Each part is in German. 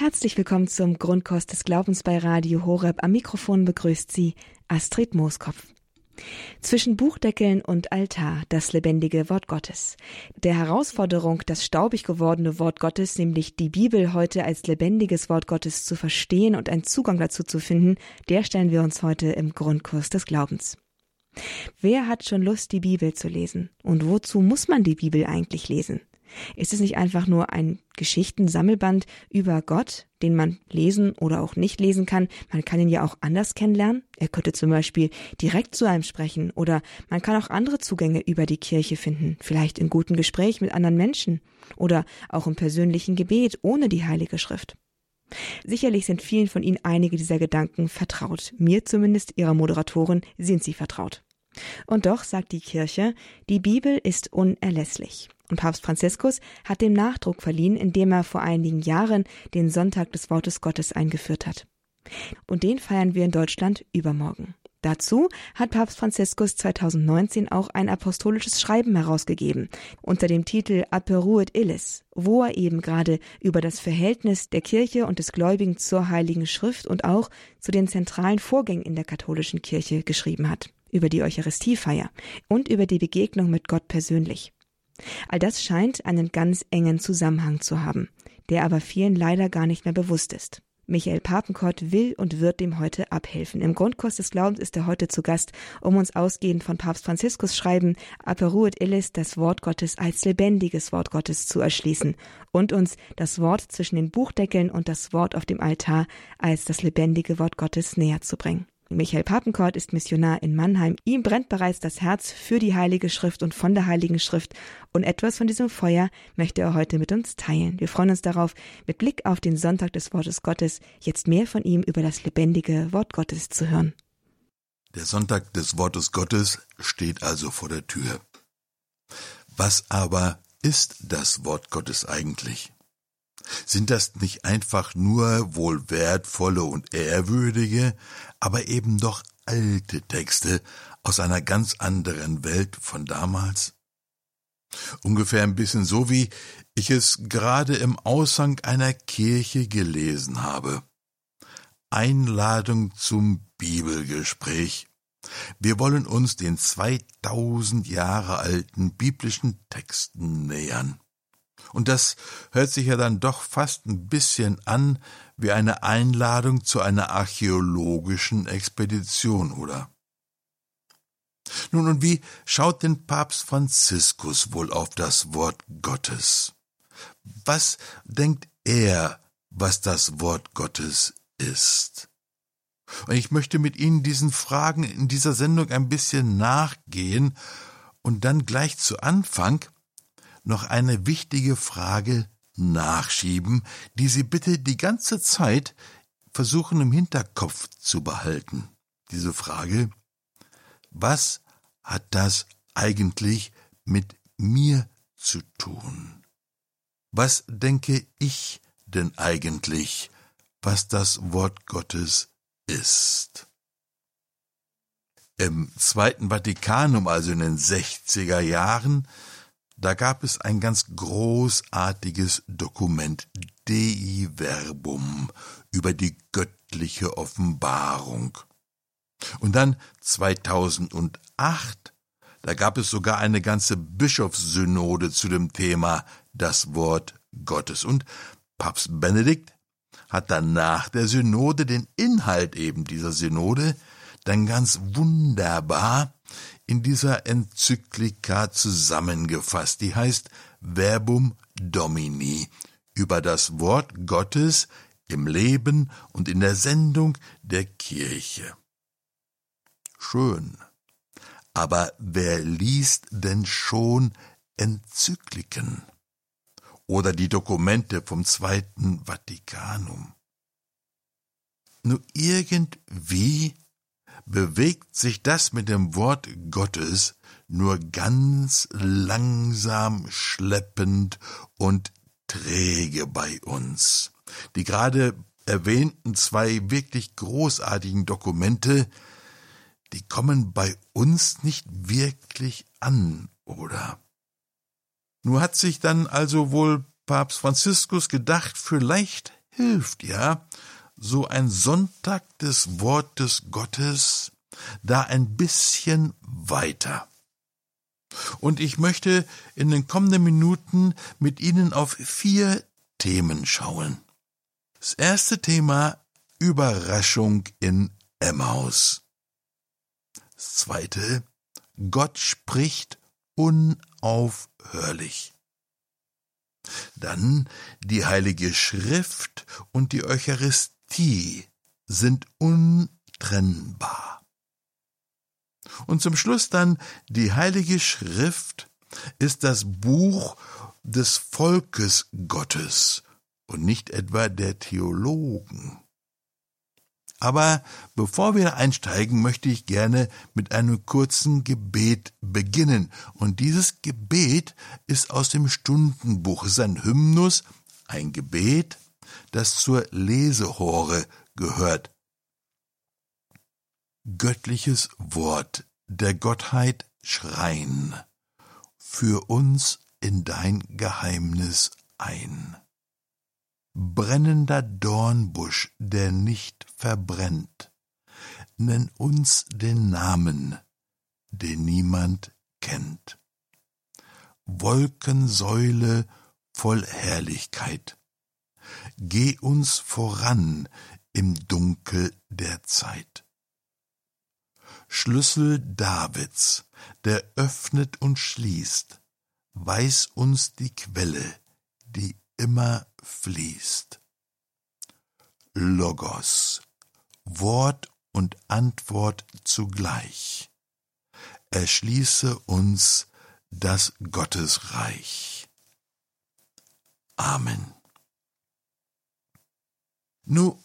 Herzlich willkommen zum Grundkurs des Glaubens bei Radio Horeb. Am Mikrofon begrüßt Sie Astrid Mooskopf. Zwischen Buchdeckeln und Altar das lebendige Wort Gottes. Der Herausforderung, das staubig gewordene Wort Gottes, nämlich die Bibel heute als lebendiges Wort Gottes zu verstehen und einen Zugang dazu zu finden, der stellen wir uns heute im Grundkurs des Glaubens. Wer hat schon Lust, die Bibel zu lesen? Und wozu muss man die Bibel eigentlich lesen? Ist es nicht einfach nur ein Geschichtensammelband über Gott, den man lesen oder auch nicht lesen kann? Man kann ihn ja auch anders kennenlernen. Er könnte zum Beispiel direkt zu einem sprechen oder man kann auch andere Zugänge über die Kirche finden, vielleicht in gutem Gespräch mit anderen Menschen oder auch im persönlichen Gebet ohne die Heilige Schrift. Sicherlich sind vielen von Ihnen einige dieser Gedanken vertraut. Mir zumindest, Ihrer Moderatorin, sind sie vertraut. Und doch sagt die Kirche, die Bibel ist unerlässlich. Und Papst Franziskus hat dem Nachdruck verliehen, indem er vor einigen Jahren den Sonntag des Wortes Gottes eingeführt hat. Und den feiern wir in Deutschland übermorgen. Dazu hat Papst Franziskus 2019 auch ein apostolisches Schreiben herausgegeben unter dem Titel Aperuit Illis, wo er eben gerade über das Verhältnis der Kirche und des Gläubigen zur Heiligen Schrift und auch zu den zentralen Vorgängen in der katholischen Kirche geschrieben hat, über die Eucharistiefeier und über die Begegnung mit Gott persönlich. All das scheint einen ganz engen Zusammenhang zu haben, der aber vielen leider gar nicht mehr bewusst ist. Michael Papenkort will und wird dem heute abhelfen. Im Grundkurs des Glaubens ist er heute zu Gast, um uns ausgehend von Papst Franziskus Schreiben Aperuit Illis, das Wort Gottes als lebendiges Wort Gottes zu erschließen und uns das Wort zwischen den Buchdeckeln und das Wort auf dem Altar als das lebendige Wort Gottes näher zu bringen. Michael Papenkort ist Missionar in Mannheim. Ihm brennt bereits das Herz für die Heilige Schrift und von der Heiligen Schrift. Und etwas von diesem Feuer möchte er heute mit uns teilen. Wir freuen uns darauf, mit Blick auf den Sonntag des Wortes Gottes jetzt mehr von ihm über das lebendige Wort Gottes zu hören. Der Sonntag des Wortes Gottes steht also vor der Tür. Was aber ist das Wort Gottes eigentlich? Sind das nicht einfach nur wohl wertvolle und ehrwürdige, aber eben doch alte Texte aus einer ganz anderen Welt von damals? Ungefähr ein bisschen so wie ich es gerade im Aushang einer Kirche gelesen habe. Einladung zum Bibelgespräch. Wir wollen uns den 2000 Jahre alten biblischen Texten nähern. Und das hört sich ja dann doch fast ein bisschen an wie eine Einladung zu einer archäologischen Expedition, oder? Nun, und wie schaut denn Papst Franziskus wohl auf das Wort Gottes? Was denkt er, was das Wort Gottes ist? Und ich möchte mit Ihnen diesen Fragen in dieser Sendung ein bisschen nachgehen und dann gleich zu Anfang noch eine wichtige Frage nachschieben, die Sie bitte die ganze Zeit versuchen im Hinterkopf zu behalten. Diese Frage, was hat das eigentlich mit mir zu tun? Was denke ich denn eigentlich, was das Wort Gottes ist? Im Zweiten Vatikanum, also in den 60er Jahren, da gab es ein ganz großartiges Dokument Dei Verbum über die göttliche Offenbarung. Und dann 2008, da gab es sogar eine ganze Bischofssynode zu dem Thema das Wort Gottes. Und Papst Benedikt hat dann nach der Synode den Inhalt eben dieser Synode dann ganz wunderbar in dieser Enzyklika zusammengefasst. Die heißt Verbum Domini über das Wort Gottes im Leben und in der Sendung der Kirche. Schön. Aber wer liest denn schon Enzykliken? Oder die Dokumente vom Zweiten Vatikanum? Nur irgendwie bewegt sich das mit dem Wort Gottes nur ganz langsam, schleppend und träge bei uns. Die gerade erwähnten zwei wirklich großartigen Dokumente, die kommen bei uns nicht wirklich an, oder? Nur hat sich dann also wohl Papst Franziskus gedacht, vielleicht hilft ja, so ein Sonntag des Wortes Gottes da ein bisschen weiter. Und ich möchte in den kommenden Minuten mit Ihnen auf vier Themen schauen. Das erste Thema Überraschung in Emmaus. Das zweite Gott spricht unaufhörlich. Dann die Heilige Schrift und die Eucharistie sind untrennbar. Und zum Schluss dann die Heilige Schrift ist das Buch des Volkes Gottes und nicht etwa der Theologen. Aber bevor wir einsteigen, möchte ich gerne mit einem kurzen Gebet beginnen. Und dieses Gebet ist aus dem Stundenbuch. Es ist ein Hymnus, ein Gebet, das zur Lesehore gehört. Göttliches Wort der Gottheit schreien, für uns in dein Geheimnis ein brennender Dornbusch, der nicht verbrennt. Nenn uns den Namen, den niemand kennt. Wolkensäule voll Herrlichkeit. Geh uns voran im Dunkel der Zeit. Schlüssel Davids, der öffnet und schließt, weiß uns die Quelle, die immer fließt. Logos, Wort und Antwort zugleich. Erschließe uns das Gottesreich. Amen. Nu,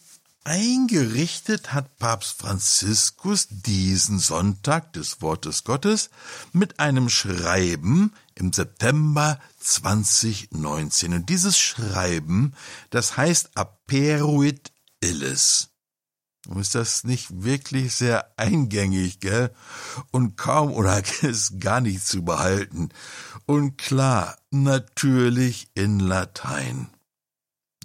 Eingerichtet hat Papst Franziskus diesen Sonntag des Wortes Gottes mit einem Schreiben im September 2019. Und dieses Schreiben, das heißt Aperuit Illis. Ist das nicht wirklich sehr eingängig, gell? Und kaum oder ist gar nicht zu behalten. Und klar, natürlich in Latein.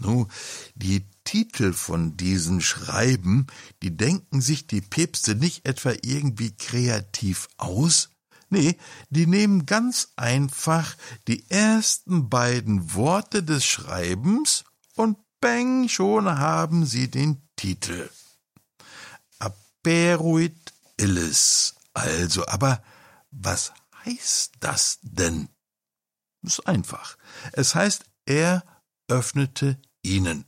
Nu, die Titel von diesen Schreiben, die denken sich die Päpste nicht etwa irgendwie kreativ aus, Nee, die nehmen ganz einfach die ersten beiden Worte des Schreibens und bang, schon haben sie den Titel. Aperuit illis. Also, aber was heißt das denn? Ist einfach. Es heißt, er öffnete ihnen.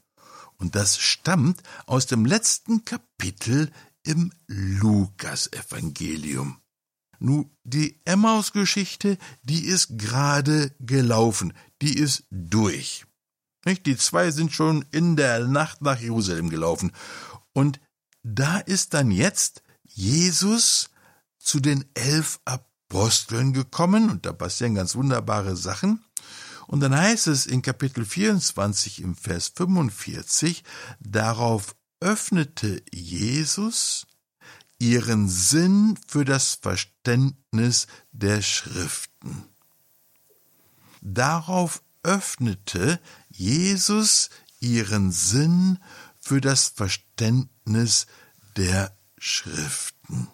Und das stammt aus dem letzten Kapitel im Lukasevangelium. Nu, die Emmaus-Geschichte, die ist gerade gelaufen, die ist durch. Nicht? Die zwei sind schon in der Nacht nach Jerusalem gelaufen. Und da ist dann jetzt Jesus zu den elf Aposteln gekommen, und da passieren ganz wunderbare Sachen. Und dann heißt es in Kapitel 24 im Vers 45, darauf öffnete Jesus ihren Sinn für das Verständnis der Schriften. Darauf öffnete Jesus ihren Sinn für das Verständnis der Schriften.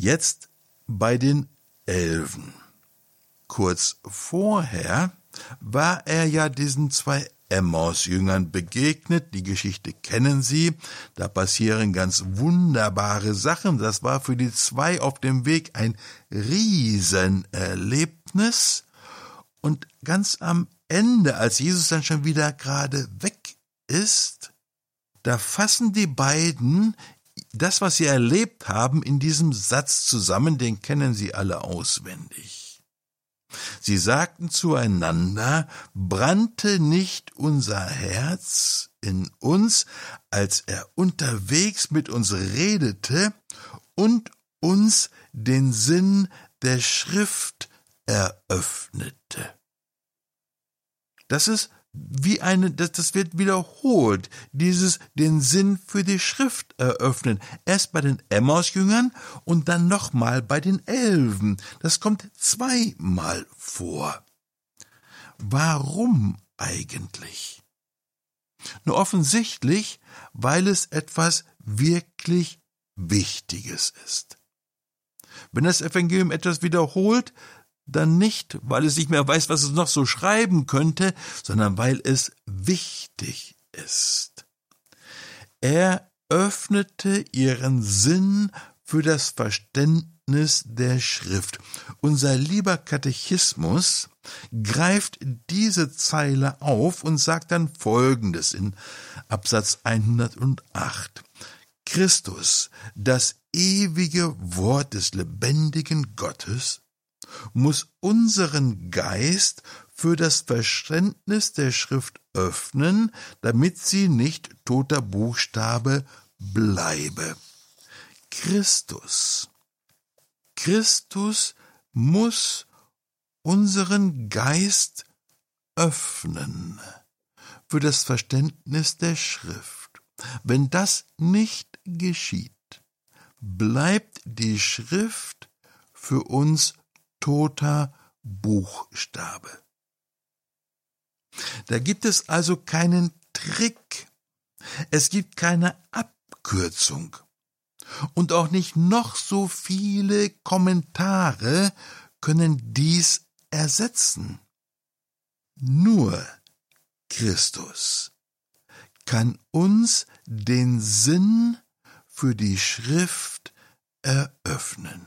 Jetzt bei den Elfen. Kurz vorher war er ja diesen zwei Emmaus-Jüngern begegnet. Die Geschichte kennen Sie. Da passieren ganz wunderbare Sachen. Das war für die zwei auf dem Weg ein Riesenerlebnis. Und ganz am Ende, als Jesus dann schon wieder gerade weg ist, da fassen die beiden das, was sie erlebt haben, in diesem Satz zusammen, den kennen Sie alle auswendig. Sie sagten zueinander, brannte nicht unser Herz in uns, als er unterwegs mit uns redete und uns den Sinn der Schrift eröffnete. Das ist wie eine, das, das wird wiederholt, dieses den Sinn für die Schrift eröffnen. Erst bei den Emmaus-Jüngern und dann nochmal bei den Elfen. Das kommt zweimal vor. Warum eigentlich? Nur offensichtlich, weil es etwas wirklich Wichtiges ist. Wenn das Evangelium etwas wiederholt, dann nicht, weil es nicht mehr weiß, was es noch so schreiben könnte, sondern weil es wichtig ist. Er öffnete ihren Sinn für das Verständnis der Schrift. Unser lieber Katechismus greift diese Zeile auf und sagt dann Folgendes in Absatz 108. Christus, das ewige Wort des lebendigen Gottes, muss unseren Geist für das Verständnis der Schrift öffnen, damit sie nicht toter Buchstabe bleibe. Christus. Christus muss unseren Geist öffnen für das Verständnis der Schrift. Wenn das nicht geschieht, bleibt die Schrift für uns toter Buchstabe. Da gibt es also keinen Trick. Es gibt keine Abkürzung. Und auch nicht noch so viele Kommentare können dies ersetzen. Nur Christus kann uns den Sinn für die Schrift eröffnen.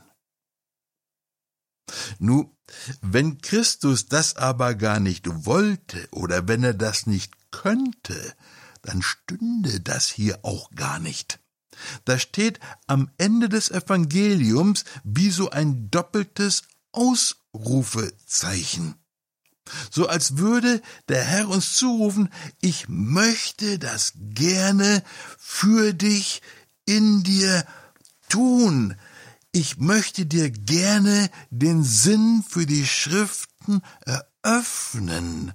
Nu, wenn Christus das aber gar nicht wollte oder wenn er das nicht könnte, dann stünde das hier auch gar nicht. Da steht am Ende des Evangeliums wie so ein doppeltes Ausrufezeichen. So als würde der Herr uns zurufen, ich möchte das gerne für dich in dir tun, ich möchte dir gerne den Sinn für die Schriften eröffnen.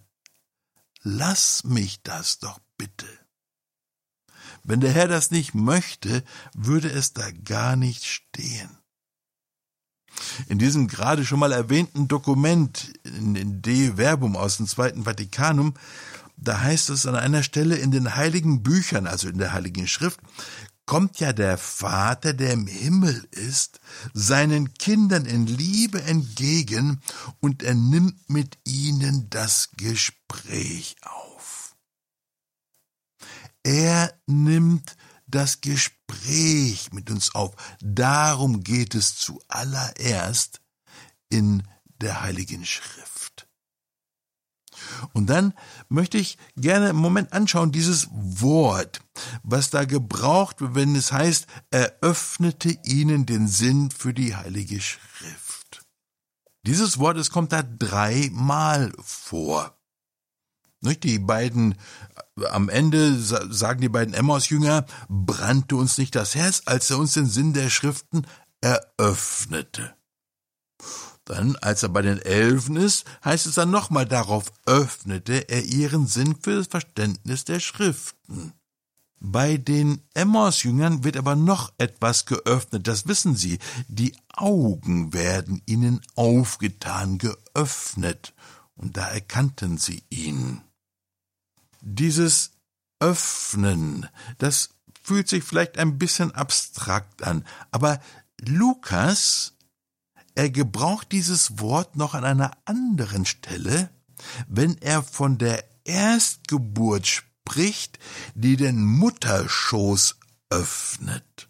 Lass mich das doch bitte. Wenn der Herr das nicht möchte, würde es da gar nicht stehen. In diesem gerade schon mal erwähnten Dokument in De Verbum aus dem Zweiten Vatikanum, da heißt es an einer Stelle in den heiligen Büchern, also in der heiligen Schrift, kommt ja der Vater, der im Himmel ist, seinen Kindern in Liebe entgegen und er nimmt mit ihnen das Gespräch auf. Er nimmt das Gespräch mit uns auf. Darum geht es zuallererst in der Heiligen Schrift. Und dann möchte ich gerne einen Moment anschauen, dieses Wort, was da gebraucht wird, wenn es heißt, eröffnete ihnen den Sinn für die Heilige Schrift. Dieses Wort, es kommt da dreimal vor. Die beiden, am Ende sagen die beiden Emmaus-Jünger, brannte uns nicht das Herz, als er uns den Sinn der Schriften eröffnete. Dann, als er bei den Elfen ist, heißt es dann nochmal, darauf öffnete er ihren Sinn für das Verständnis der Schriften. Bei den Emmaus-Jüngern wird aber noch etwas geöffnet, das wissen sie. Die Augen werden ihnen aufgetan, geöffnet, und da erkannten sie ihn. Dieses Öffnen, das fühlt sich vielleicht ein bisschen abstrakt an, aber Lukas er gebraucht dieses Wort noch an einer anderen Stelle, wenn er von der Erstgeburt spricht, die den Mutterschoß öffnet.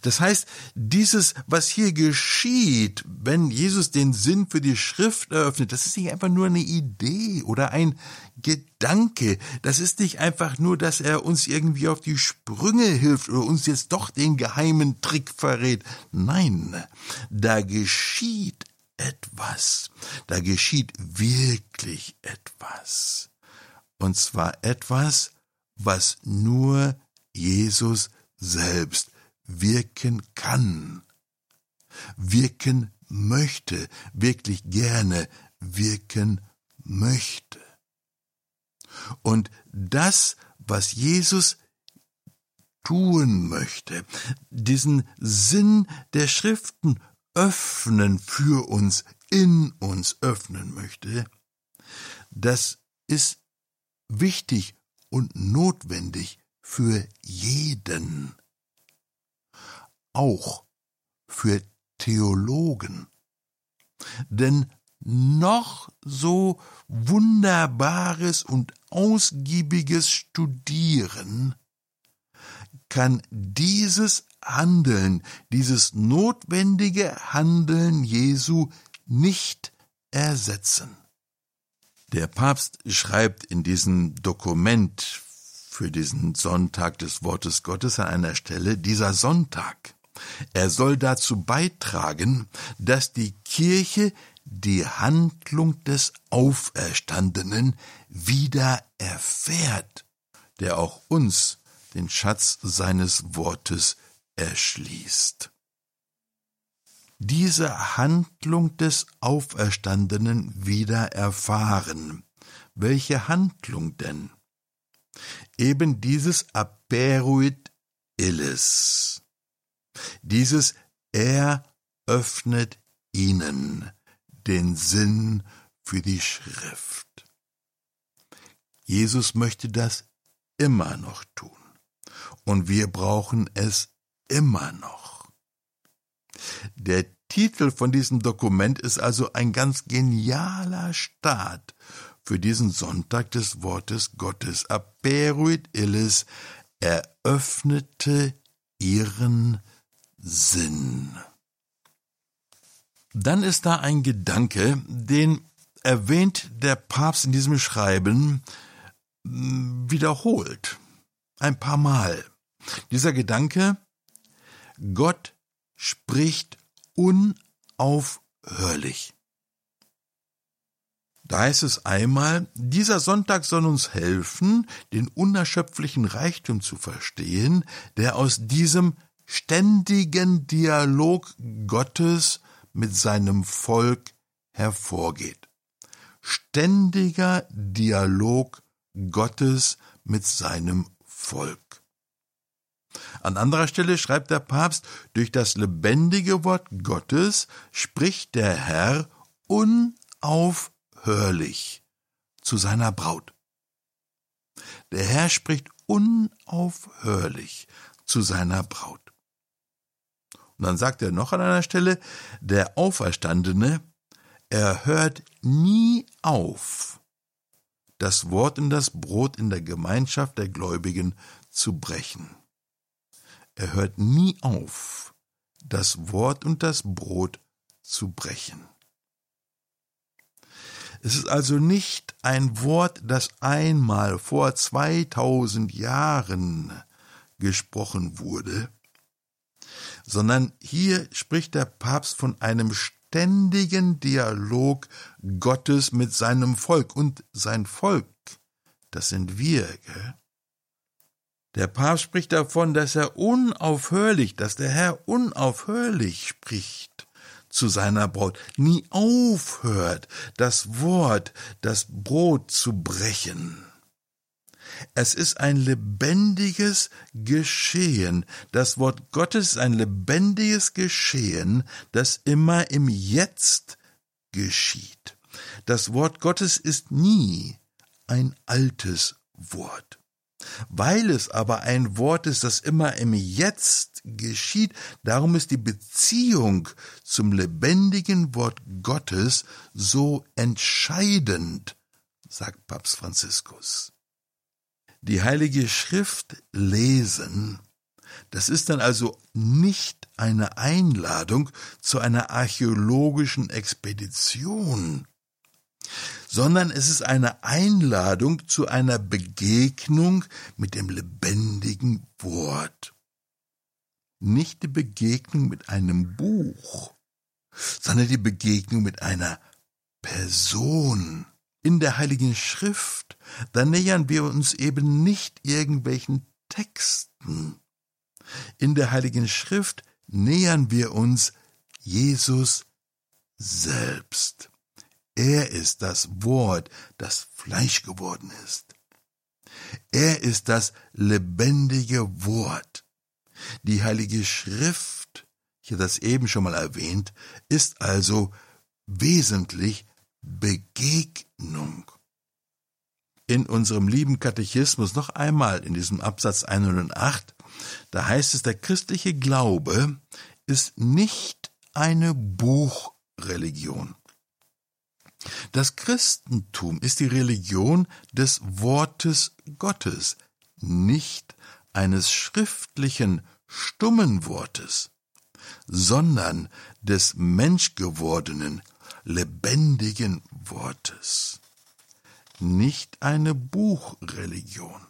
Das heißt, dieses, was hier geschieht, wenn Jesus den Sinn für die Schrift eröffnet, das ist nicht einfach nur eine Idee oder ein Gedanke. Das ist nicht einfach nur, dass er uns irgendwie auf die Sprünge hilft oder uns jetzt doch den geheimen Trick verrät. Nein, da geschieht etwas. Da geschieht wirklich etwas. Und zwar etwas, was nur Jesus selbst wirken kann, wirken möchte, wirklich gerne wirken möchte. Und das, was Jesus tun möchte, diesen Sinn der Schriften öffnen für uns, in uns öffnen möchte, das ist wichtig und notwendig für jeden, auch für Theologen. Denn noch so wunderbares und ausgiebiges Studieren kann dieses Handeln, dieses notwendige Handeln Jesu nicht ersetzen. Der Papst schreibt in diesem Dokument für diesen Sonntag des Wortes Gottes an einer Stelle, dieser Sonntag, er soll dazu beitragen, dass die Kirche die Handlung des Auferstandenen wieder erfährt, der auch uns den Schatz seines Wortes erschließt. Diese Handlung des Auferstandenen wieder erfahren. Welche Handlung denn? Eben dieses Aperuit illis. Dieses Er öffnet ihnen den Sinn für die Schrift. Jesus möchte das immer noch tun und wir brauchen es immer noch. Der Titel von diesem Dokument ist also ein ganz genialer Start für diesen Sonntag des Wortes Gottes. Aperuit illis eröffnete ihren Sinn. Dann ist da ein Gedanke, den erwähnt der Papst in diesem Schreiben wiederholt. Ein paar Mal. Dieser Gedanke, Gott spricht unaufhörlich. Da heißt es einmal, dieser Sonntag soll uns helfen, den unerschöpflichen Reichtum zu verstehen, der aus diesem ständigen Dialog Gottes mit seinem Volk hervorgeht. Ständiger Dialog Gottes mit seinem Volk. An anderer Stelle schreibt der Papst, durch das lebendige Wort Gottes spricht der Herr unaufhörlich zu seiner Braut. Der Herr spricht unaufhörlich zu seiner Braut. Und dann sagt er noch an einer Stelle, der Auferstandene, er hört nie auf, das Wort und das Brot in der Gemeinschaft der Gläubigen zu brechen. Er hört nie auf, das Wort und das Brot zu brechen. Es ist also nicht ein Wort, das einmal vor 2000 Jahren gesprochen wurde, sondern hier spricht der Papst von einem ständigen Dialog Gottes mit seinem Volk und sein Volk, das sind wir, gell? Der Papst spricht davon, dass er unaufhörlich, dass der Herr unaufhörlich spricht zu seiner Braut, nie aufhört, das Wort, das Brot zu brechen. Es ist ein lebendiges Geschehen. Das Wort Gottes ist ein lebendiges Geschehen, das immer im Jetzt geschieht. Das Wort Gottes ist nie ein altes Wort. Weil es aber ein Wort ist, das immer im Jetzt geschieht, darum ist die Beziehung zum lebendigen Wort Gottes so entscheidend, sagt Papst Franziskus. Die Heilige Schrift lesen, das ist dann also nicht eine Einladung zu einer archäologischen Expedition, sondern es ist eine Einladung zu einer Begegnung mit dem lebendigen Wort. Nicht die Begegnung mit einem Buch, sondern die Begegnung mit einer Person. In der Heiligen Schrift, da nähern wir uns eben nicht irgendwelchen Texten. In der Heiligen Schrift nähern wir uns Jesus selbst. Er ist das Wort, das Fleisch geworden ist. Er ist das lebendige Wort. Die Heilige Schrift, ich habe das eben schon mal erwähnt, ist also wesentlich Begegnung. in unserem lieben Katechismus noch einmal in diesem Absatz 108, da heißt es, der christliche Glaube ist nicht eine Buchreligion. Das Christentum ist die Religion des Wortes Gottes, nicht eines schriftlichen, stummen Wortes, sondern des menschgewordenen, lebendigen Wortes. Nicht eine Buchreligion,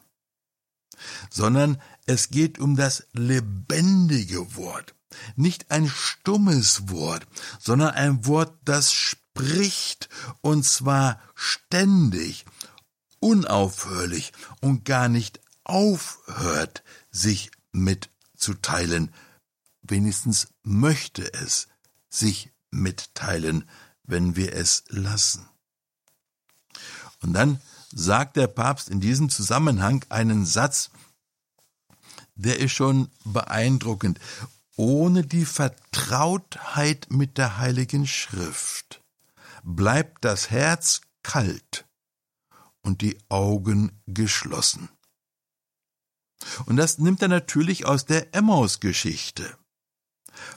sondern es geht um das lebendige Wort, nicht ein stummes Wort, sondern ein Wort, das spricht, und zwar ständig, unaufhörlich und gar nicht aufhört, sich mitzuteilen, wenigstens möchte es sich mitteilen, wenn wir es lassen. Und dann sagt der Papst in diesem Zusammenhang einen Satz, der ist schon beeindruckend. Ohne die Vertrautheit mit der Heiligen Schrift bleibt das Herz kalt und die Augen geschlossen. Und das nimmt er natürlich aus der Emmaus-Geschichte.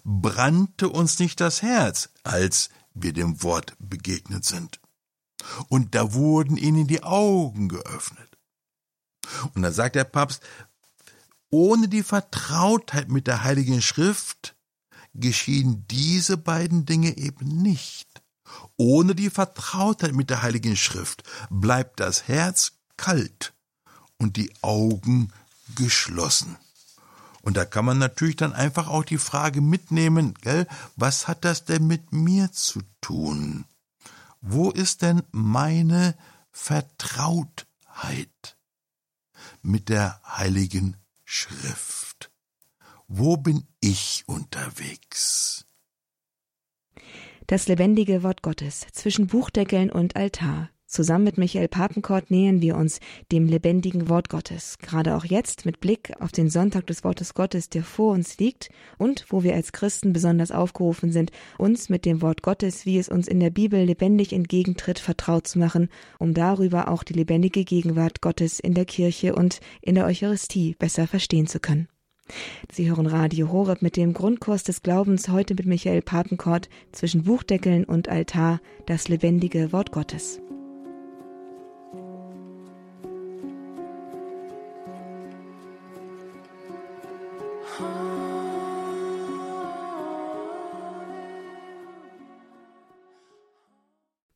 Brannte uns nicht das Herz, als wir dem Wort begegnet sind. Und da wurden ihnen die Augen geöffnet. Und da sagt der Papst, ohne die Vertrautheit mit der Heiligen Schrift geschehen diese beiden Dinge eben nicht. Ohne die Vertrautheit mit der Heiligen Schrift bleibt das Herz kalt und die Augen geschlossen. Und da kann man natürlich dann einfach auch die Frage mitnehmen, gell, was hat das denn mit mir zu tun? Wo ist denn meine Vertrautheit mit der Heiligen Schrift? Wo bin ich unterwegs? Das lebendige Wort Gottes zwischen Buchdeckeln und Altar Zusammen mit Michael Papenkort nähern wir uns dem lebendigen Wort Gottes, gerade auch jetzt mit Blick auf den Sonntag des Wortes Gottes, der vor uns liegt und wo wir als Christen besonders aufgerufen sind, uns mit dem Wort Gottes, wie es uns in der Bibel lebendig entgegentritt, vertraut zu machen, um darüber auch die lebendige Gegenwart Gottes in der Kirche und in der Eucharistie besser verstehen zu können. Sie hören Radio Horeb mit dem Grundkurs des Glaubens heute mit Michael Papenkort zwischen Buchdeckeln und Altar, das lebendige Wort Gottes.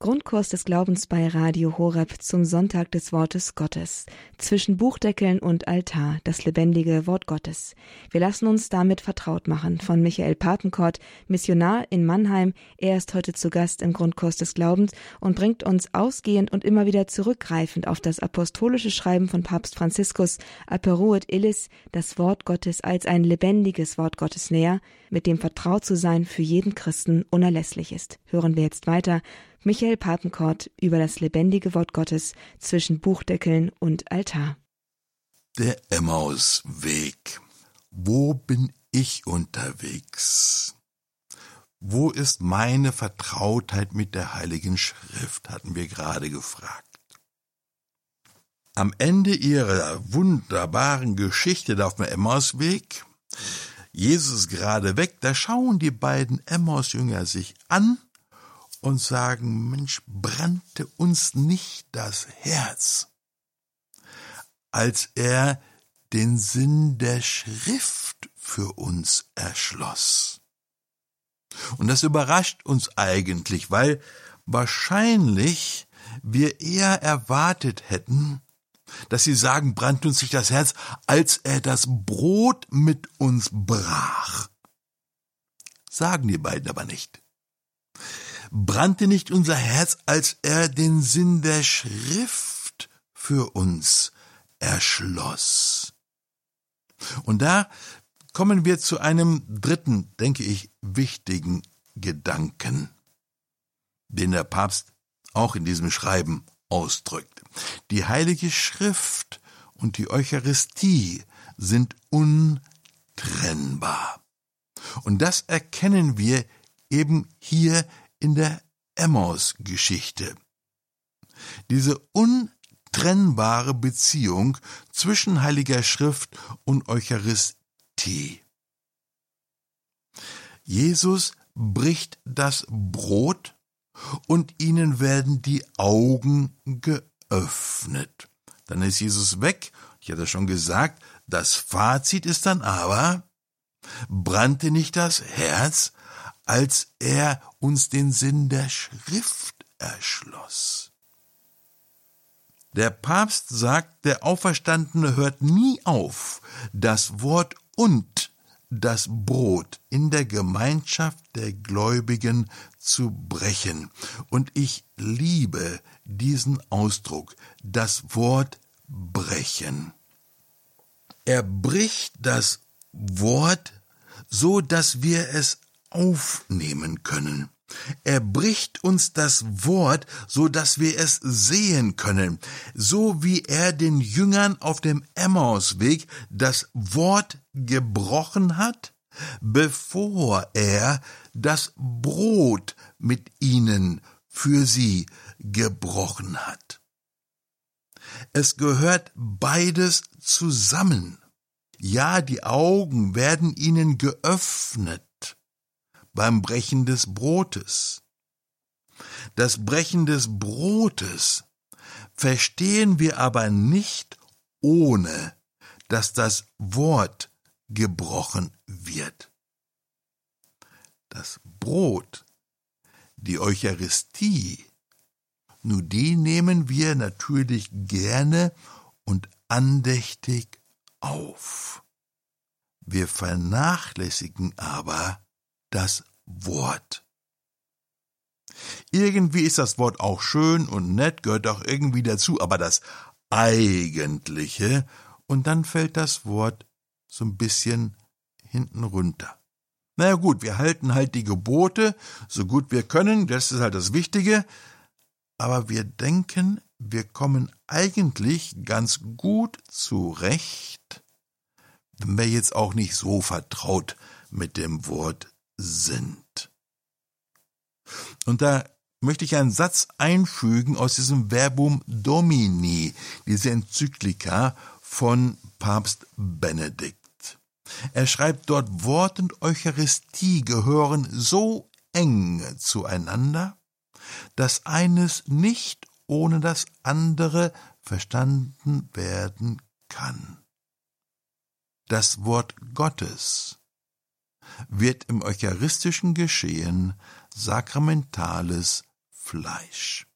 Grundkurs des Glaubens bei Radio Horeb zum Sonntag des Wortes Gottes. Zwischen Buchdeckeln und Altar, das lebendige Wort Gottes. Wir lassen uns damit vertraut machen von Michael Papenkort, Missionar in Mannheim. Er ist heute zu Gast im Grundkurs des Glaubens und bringt uns ausgehend und immer wieder zurückgreifend auf das apostolische Schreiben von Papst Franziskus Aperuit Illis, das Wort Gottes als ein lebendiges Wort Gottes näher, mit dem vertraut zu sein für jeden Christen unerlässlich ist. Hören wir jetzt weiter Michael Papenkort über das lebendige Wort Gottes zwischen Buchdeckeln und Altar. Der Emmausweg. Wo bin ich unterwegs? Wo ist meine Vertrautheit mit der Heiligen Schrift, hatten wir gerade gefragt. Am Ende ihrer wunderbaren Geschichte auf dem Emmausweg, Jesus gerade weg, da schauen die beiden Emmausjünger sich an und sagen, Mensch, brannte uns nicht das Herz, als er den Sinn der Schrift für uns erschloss. Und das überrascht uns eigentlich, weil wahrscheinlich wir eher erwartet hätten, dass sie sagen, brannt uns nicht das Herz, als er das Brot mit uns brach. Sagen die beiden aber nicht brannte nicht unser Herz, als er den Sinn der Schrift für uns erschloss. Und da kommen wir zu einem dritten, denke ich, wichtigen Gedanken, den der Papst auch in diesem Schreiben ausdrückt. Die Heilige Schrift und die Eucharistie sind untrennbar. Und das erkennen wir eben hier in der Emmaus-Geschichte. Diese untrennbare Beziehung zwischen Heiliger Schrift und Eucharistie. Jesus bricht das Brot und ihnen werden die Augen geöffnet. Dann ist Jesus weg. Ich hatte schon gesagt, das Fazit ist dann aber, brannte nicht das Herz, als er uns den Sinn der Schrift erschloss. Der Papst sagt, der Auferstandene hört nie auf, das Wort und das Brot in der Gemeinschaft der Gläubigen zu brechen. Und ich liebe diesen Ausdruck, das Wort brechen. Er bricht das Wort so, dass wir es aufnehmen können. Er bricht uns das Wort, so dass wir es sehen können, so wie er den Jüngern auf dem Emmausweg das Wort gebrochen hat, bevor er das Brot mit ihnen für sie gebrochen hat. Es gehört beides zusammen. Ja, die Augen werden ihnen geöffnet beim Brechen des Brotes. Das Brechen des Brotes verstehen wir aber nicht ohne, dass das Wort gebrochen wird. Das Brot, die Eucharistie, nur die nehmen wir natürlich gerne und andächtig auf. Wir vernachlässigen aber das Wort. Irgendwie ist das Wort auch schön und nett, gehört auch irgendwie dazu, aber das Eigentliche, und dann fällt das Wort so ein bisschen hinten runter. Naja gut, wir halten halt die Gebote so gut wir können, das ist halt das Wichtige, aber wir denken, wir kommen eigentlich ganz gut zurecht, wenn wir jetzt auch nicht so vertraut mit dem Wort sind. Und da möchte ich einen Satz einfügen aus diesem Verbum Domini, diese Enzyklika von Papst Benedikt. Er schreibt dort, Wort und Eucharistie gehören so eng zueinander, dass eines nicht ohne das andere verstanden werden kann. Das Wort Gottes wird im eucharistischen Geschehen sakramentales Fleisch.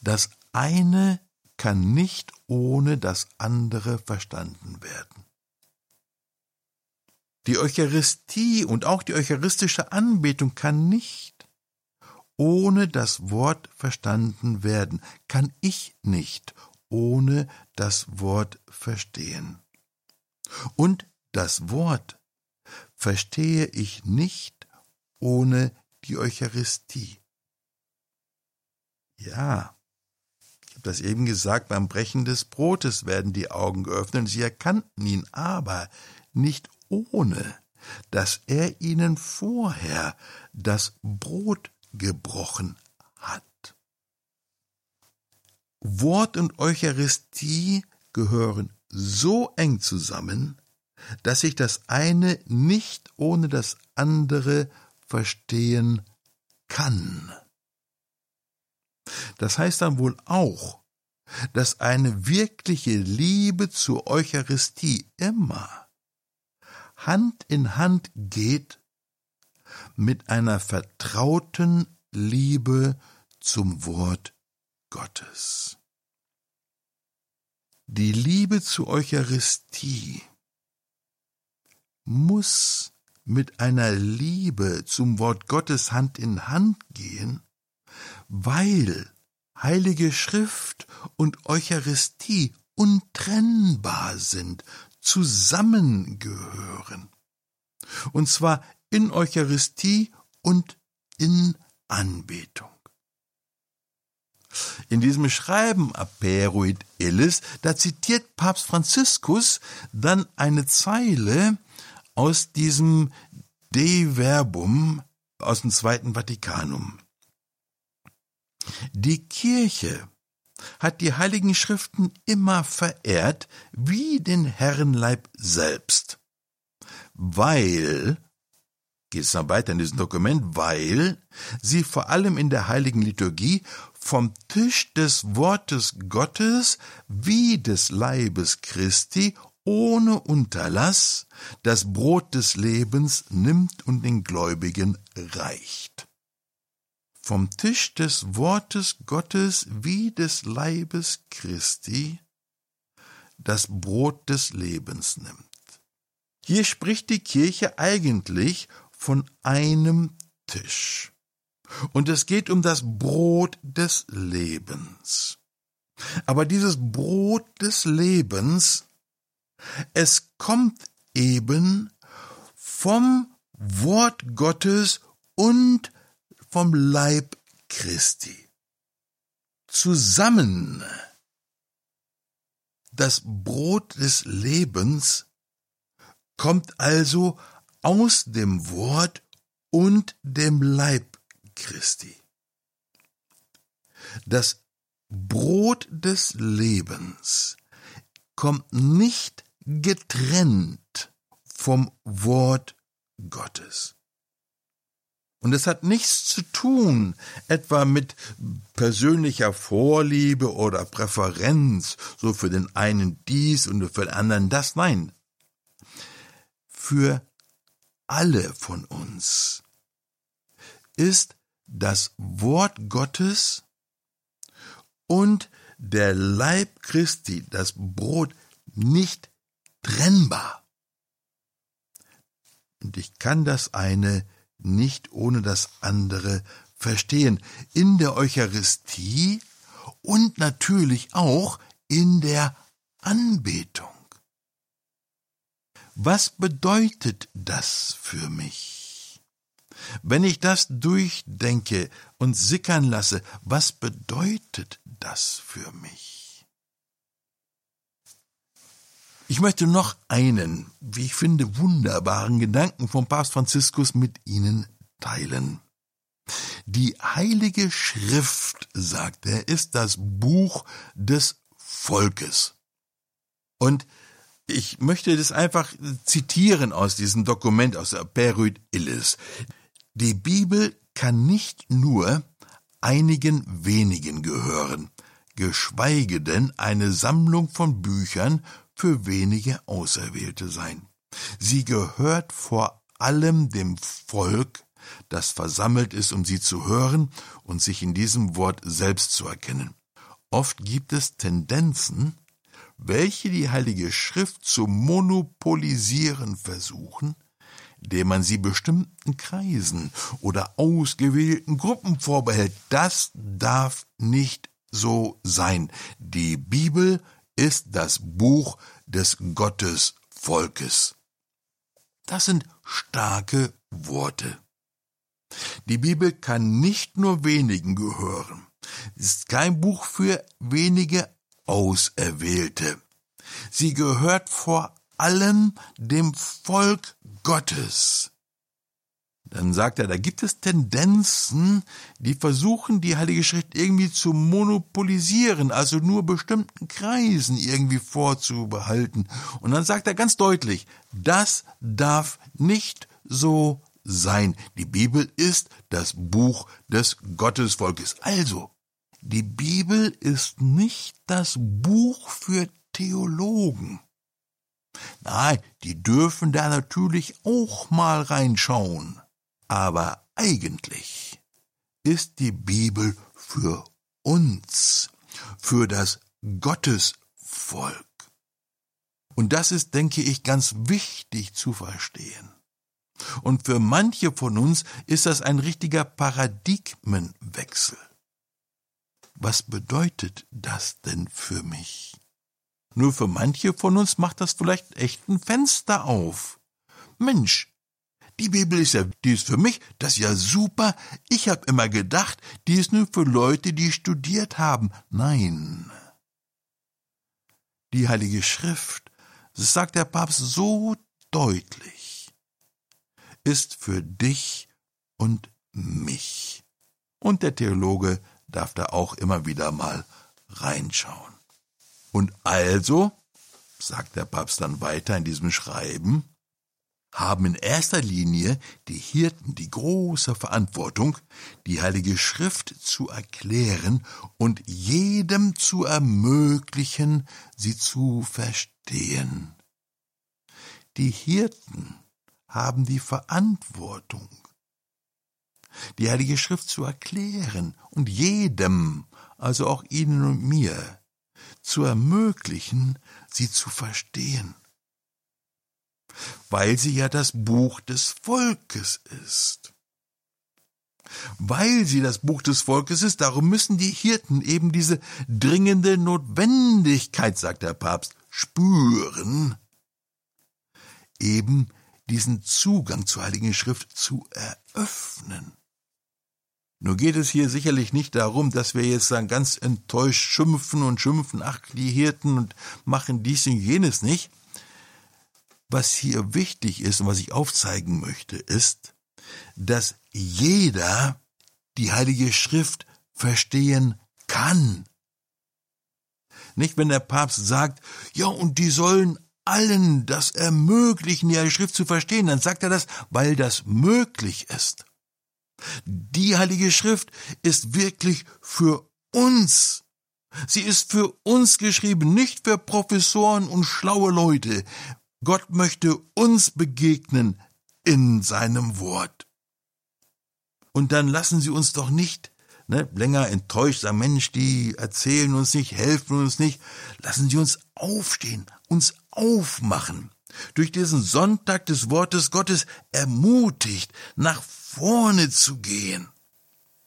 Das eine kann nicht ohne das andere verstanden werden. Die Eucharistie und auch die eucharistische Anbetung kann nicht ohne das Wort verstanden werden, kann ich nicht ohne das Wort verstehen. Und das Wort verstehe ich nicht ohne die Eucharistie. Ja, ich habe das eben gesagt, beim Brechen des Brotes werden die Augen geöffnet. Sie erkannten ihn aber nicht ohne, dass er ihnen vorher das Brot gebrochen hat. Wort und Eucharistie gehören so eng zusammen, dass ich das eine nicht ohne das andere verstehen kann. Das heißt dann wohl auch, dass eine wirkliche Liebe zur Eucharistie immer Hand in Hand geht mit einer vertrauten Liebe zum Wort Gottes. Die Liebe zur Eucharistie muss mit einer Liebe zum Wort Gottes Hand in Hand gehen, weil Heilige Schrift und Eucharistie untrennbar sind, zusammengehören. Und zwar in Eucharistie und in Anbetung. In diesem Schreiben Aperuit Illis, da zitiert Papst Franziskus dann eine Zeile aus diesem De Verbum aus dem Zweiten Vatikanum. Die Kirche hat die heiligen Schriften immer verehrt wie den Herrenleib selbst. Weil, geht es dann weiter in diesem Dokument, weil sie vor allem in der heiligen Liturgie vom Tisch des Wortes Gottes wie des Leibes Christi ohne Unterlass das Brot des Lebens nimmt und den Gläubigen reicht. Vom Tisch des Wortes Gottes wie des Leibes Christi das Brot des Lebens nimmt. Hier spricht die Kirche eigentlich von einem Tisch. Und es geht um das Brot des Lebens. Aber dieses Brot des Lebens, es kommt eben vom Wort Gottes und vom Leib Christi. Zusammen das Brot des Lebens kommt also aus dem Wort und dem Leib Christi. Das Brot des Lebens kommt nicht getrennt vom Wort Gottes. Und es hat nichts zu tun, etwa mit persönlicher Vorliebe oder Präferenz, so für den einen dies und für den anderen das. Nein. Für alle von uns ist das Wort Gottes und der Leib Christi, das Brot, nicht trennbar. Und ich kann das eine nicht ohne das andere verstehen. In der Eucharistie und natürlich auch in der Anbetung. Was bedeutet das für mich? Wenn ich das durchdenke und sickern lasse, was bedeutet das für mich? Ich möchte noch einen, wie ich finde, wunderbaren Gedanken vom Papst Franziskus mit Ihnen teilen. Die Heilige Schrift, sagt er, ist das Buch des Volkes. Und ich möchte das einfach zitieren aus diesem Dokument aus der Perüt Illis. Die Bibel kann nicht nur einigen wenigen gehören, geschweige denn eine Sammlung von Büchern für wenige Auserwählte sein. Sie gehört vor allem dem Volk, das versammelt ist, um sie zu hören und sich in diesem Wort selbst zu erkennen. Oft gibt es Tendenzen, welche die Heilige Schrift zu monopolisieren versuchen, indem man sie bestimmten Kreisen oder ausgewählten Gruppen vorbehält. Das darf nicht so sein. Die Bibel ist das Buch des Gottesvolkes. Das sind starke Worte. Die Bibel kann nicht nur wenigen gehören. Es ist kein Buch für wenige Auserwählte. Sie gehört vor allem dem Volk Gottes. Dann sagt er, da gibt es Tendenzen, die versuchen, die Heilige Schrift irgendwie zu monopolisieren, also nur bestimmten Kreisen irgendwie vorzubehalten. Und dann sagt er ganz deutlich, das darf nicht so sein. Die Bibel ist das Buch des Gottesvolkes. Also, die Bibel ist nicht das Buch für Theologen. Nein, die dürfen da natürlich auch mal reinschauen. Aber eigentlich ist die Bibel für uns, für das Gottesvolk. Und das ist, denke ich, ganz wichtig zu verstehen. Und für manche von uns ist das ein richtiger Paradigmenwechsel. Was bedeutet das denn für mich? Nur für manche von uns macht das vielleicht echt ein Fenster auf. Mensch, die Bibel ist ja, die ist für mich, das ist ja super. Ich habe immer gedacht, die ist nur für Leute, die studiert haben. Nein. Die Heilige Schrift, das sagt der Papst so deutlich, ist für dich und mich. Und der Theologe darf da auch immer wieder mal reinschauen. Und also, sagt der Papst dann weiter in diesem Schreiben, haben in erster Linie die Hirten die große Verantwortung, die Heilige Schrift zu erklären und jedem zu ermöglichen, sie zu verstehen. Die Hirten haben die Verantwortung, die Heilige Schrift zu erklären und jedem, also auch Ihnen und mir, zu ermöglichen, sie zu verstehen weil sie ja das Buch des Volkes ist. Weil sie das Buch des Volkes ist, darum müssen die Hirten eben diese dringende Notwendigkeit, sagt der Papst, spüren, eben diesen Zugang zur Heiligen Schrift zu eröffnen. Nur geht es hier sicherlich nicht darum, dass wir jetzt dann ganz enttäuscht schimpfen und schimpfen, ach, die Hirten und machen dies und jenes nicht, was hier wichtig ist und was ich aufzeigen möchte, ist, dass jeder die Heilige Schrift verstehen kann. Nicht, wenn der Papst sagt, ja, und die sollen allen das ermöglichen, die Heilige Schrift zu verstehen, dann sagt er das, weil das möglich ist. Die Heilige Schrift ist wirklich für uns. Sie ist für uns geschrieben, nicht für Professoren und schlaue Leute. Gott möchte uns begegnen in seinem Wort. Und dann lassen Sie uns doch nicht ne, länger enttäuscht sein, Mensch, die erzählen uns nicht, helfen uns nicht. Lassen Sie uns aufstehen, uns aufmachen. Durch diesen Sonntag des Wortes Gottes ermutigt, nach vorne zu gehen.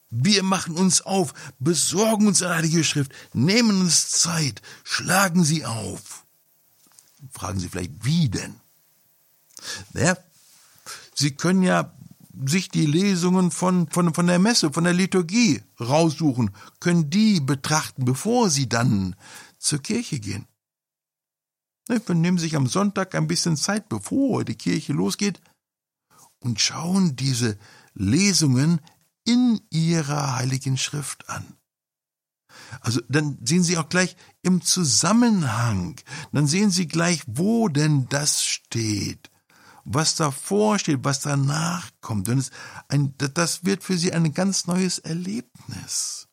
Wir machen uns auf, besorgen uns eine Heilige Schrift, nehmen uns Zeit, schlagen sie auf. Fragen Sie vielleicht, wie denn? Naja, Sie können ja sich die Lesungen von, von, von der Messe, von der Liturgie raussuchen, können die betrachten, bevor Sie dann zur Kirche gehen. Wir nehmen sich am Sonntag ein bisschen Zeit, bevor die Kirche losgeht, und schauen diese Lesungen in ihrer heiligen Schrift an. Also dann sehen Sie auch gleich im Zusammenhang, dann sehen Sie gleich, wo denn das steht, was davor steht, was danach kommt. Und es ein, das wird für Sie ein ganz neues Erlebnis.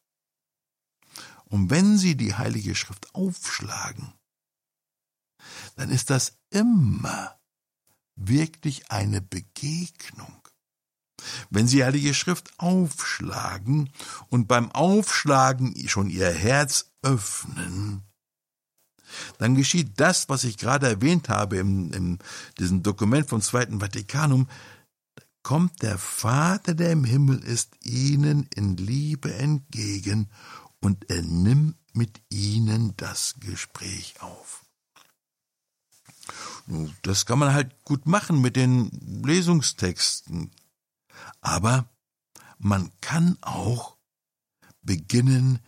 Und wenn Sie die Heilige Schrift aufschlagen, dann ist das immer wirklich eine Begegnung. Wenn Sie Heilige Schrift aufschlagen und beim Aufschlagen schon Ihr Herz öffnen, dann geschieht das, was ich gerade erwähnt habe in, in diesem Dokument vom Zweiten Vatikanum, kommt der Vater, der im Himmel ist, ihnen in Liebe entgegen und er nimmt mit ihnen das Gespräch auf. Das kann man halt gut machen mit den Lesungstexten. Aber man kann auch beginnen,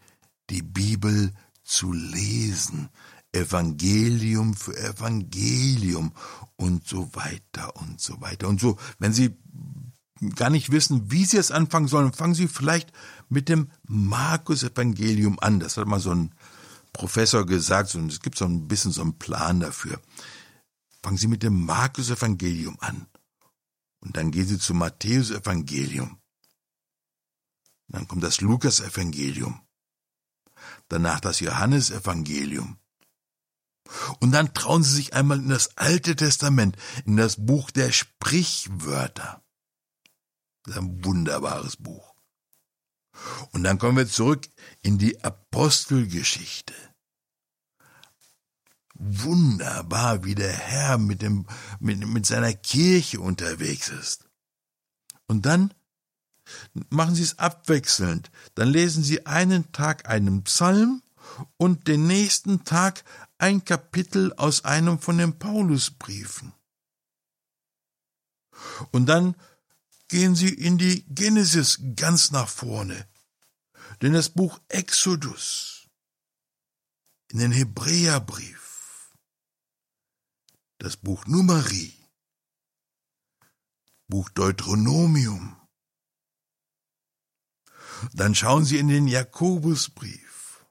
die Bibel zu lesen, Evangelium für Evangelium und so weiter und so weiter. Und so, wenn Sie gar nicht wissen, wie Sie es anfangen sollen, fangen Sie vielleicht mit dem Markus-Evangelium an. Das hat mal so ein Professor gesagt, und es gibt so ein bisschen so einen Plan dafür. Fangen Sie mit dem Markus-Evangelium an. Und dann gehen sie zum Matthäus-Evangelium. Dann kommt das Lukas-Evangelium. Danach das Johannes-Evangelium. Und dann trauen sie sich einmal in das Alte Testament, in das Buch der Sprichwörter. Das ist ein wunderbares Buch. Und dann kommen wir zurück in die Apostelgeschichte wunderbar, wie der Herr mit, dem, mit, mit seiner Kirche unterwegs ist. Und dann machen Sie es abwechselnd. Dann lesen Sie einen Tag einen Psalm und den nächsten Tag ein Kapitel aus einem von den Paulusbriefen. Und dann gehen Sie in die Genesis ganz nach vorne. Denn das Buch Exodus, in den Hebräerbrief, das Buch Numeri, Buch Deuteronomium. Dann schauen Sie in den Jakobusbrief.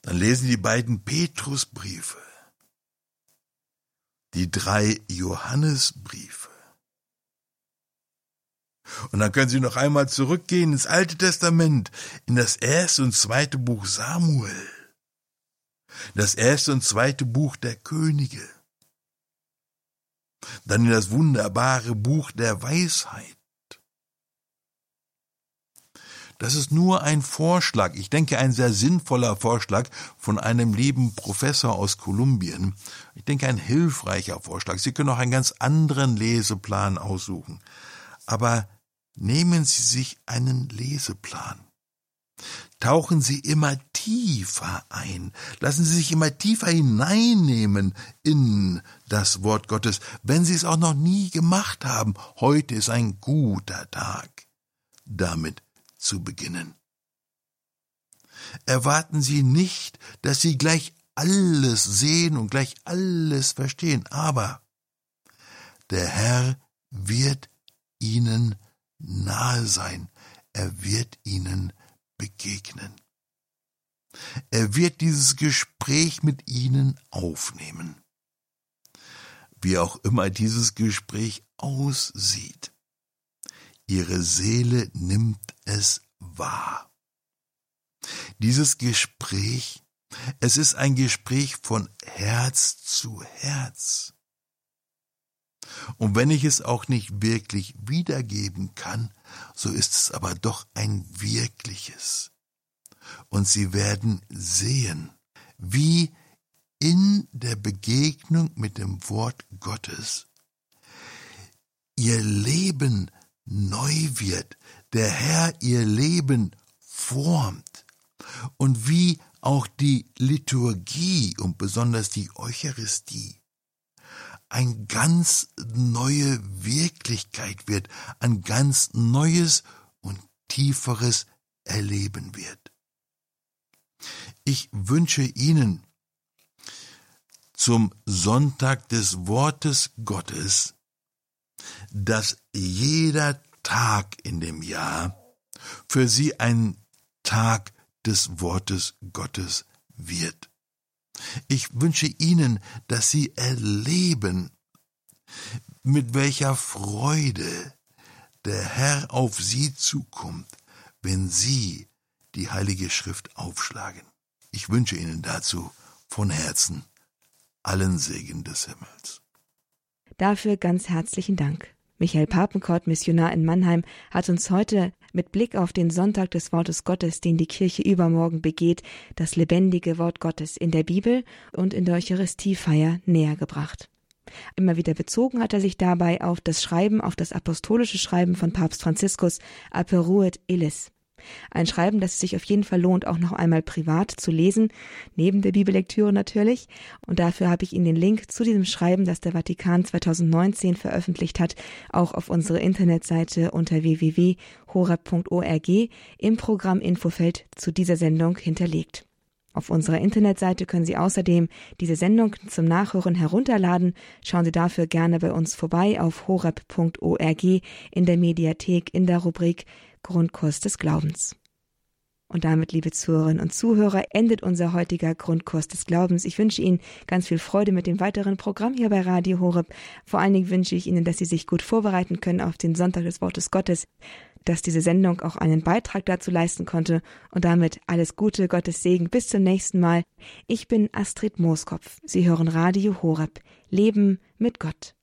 Dann lesen die beiden Petrusbriefe, die drei Johannesbriefe. Und dann können Sie noch einmal zurückgehen ins Alte Testament, in das erste und zweite Buch Samuel, das erste und zweite Buch der Könige, dann in das wunderbare Buch der Weisheit, das ist nur ein Vorschlag, ich denke ein sehr sinnvoller Vorschlag von einem lieben Professor aus Kolumbien. Ich denke ein hilfreicher Vorschlag. Sie können auch einen ganz anderen Leseplan aussuchen. Aber nehmen Sie sich einen Leseplan. Tauchen Sie immer tiefer ein. Lassen Sie sich immer tiefer hineinnehmen in das Wort Gottes. Wenn Sie es auch noch nie gemacht haben, heute ist ein guter Tag. Damit zu beginnen. Erwarten Sie nicht, dass Sie gleich alles sehen und gleich alles verstehen, aber der Herr wird Ihnen nahe sein, er wird Ihnen begegnen. Er wird dieses Gespräch mit Ihnen aufnehmen. Wie auch immer dieses Gespräch aussieht. Ihre Seele nimmt es wahr. Dieses Gespräch, es ist ein Gespräch von Herz zu Herz. Und wenn ich es auch nicht wirklich wiedergeben kann, so ist es aber doch ein wirkliches. Und Sie werden sehen, wie in der Begegnung mit dem Wort Gottes Ihr Leben neu wird, der Herr ihr Leben formt und wie auch die Liturgie und besonders die Eucharistie ein ganz neue Wirklichkeit wird, ein ganz neues und tieferes Erleben wird. Ich wünsche Ihnen zum Sonntag des Wortes Gottes dass jeder Tag in dem Jahr für sie ein Tag des Wortes Gottes wird. Ich wünsche Ihnen, dass Sie erleben, mit welcher Freude der Herr auf Sie zukommt, wenn Sie die Heilige Schrift aufschlagen. Ich wünsche Ihnen dazu von Herzen allen Segen des Himmels. Dafür ganz herzlichen Dank. Michael Papenkort, Missionar in Mannheim, hat uns heute mit Blick auf den Sonntag des Wortes Gottes, den die Kirche übermorgen begeht, das lebendige Wort Gottes in der Bibel und in der Eucharistiefeier näher gebracht. Immer wieder bezogen hat er sich dabei auf das Schreiben, auf das apostolische Schreiben von Papst Franziskus Aperuet Illis. Ein Schreiben, das es sich auf jeden Fall lohnt, auch noch einmal privat zu lesen, neben der Bibellektüre natürlich. Und dafür habe ich Ihnen den Link zu diesem Schreiben, das der Vatikan 2019 veröffentlicht hat, auch auf unsere Internetseite unter www.horab.org im Programm Infofeld zu dieser Sendung hinterlegt. Auf unserer Internetseite können Sie außerdem diese Sendung zum Nachhören herunterladen. Schauen Sie dafür gerne bei uns vorbei auf horab.org in der Mediathek in der Rubrik Grundkurs des Glaubens. Und damit, liebe Zuhörerinnen und Zuhörer, endet unser heutiger Grundkurs des Glaubens. Ich wünsche Ihnen ganz viel Freude mit dem weiteren Programm hier bei Radio Horeb. Vor allen Dingen wünsche ich Ihnen, dass Sie sich gut vorbereiten können auf den Sonntag des Wortes Gottes, dass diese Sendung auch einen Beitrag dazu leisten konnte und damit alles Gute, Gottes Segen. Bis zum nächsten Mal. Ich bin Astrid Mooskopf. Sie hören Radio Horeb. Leben mit Gott.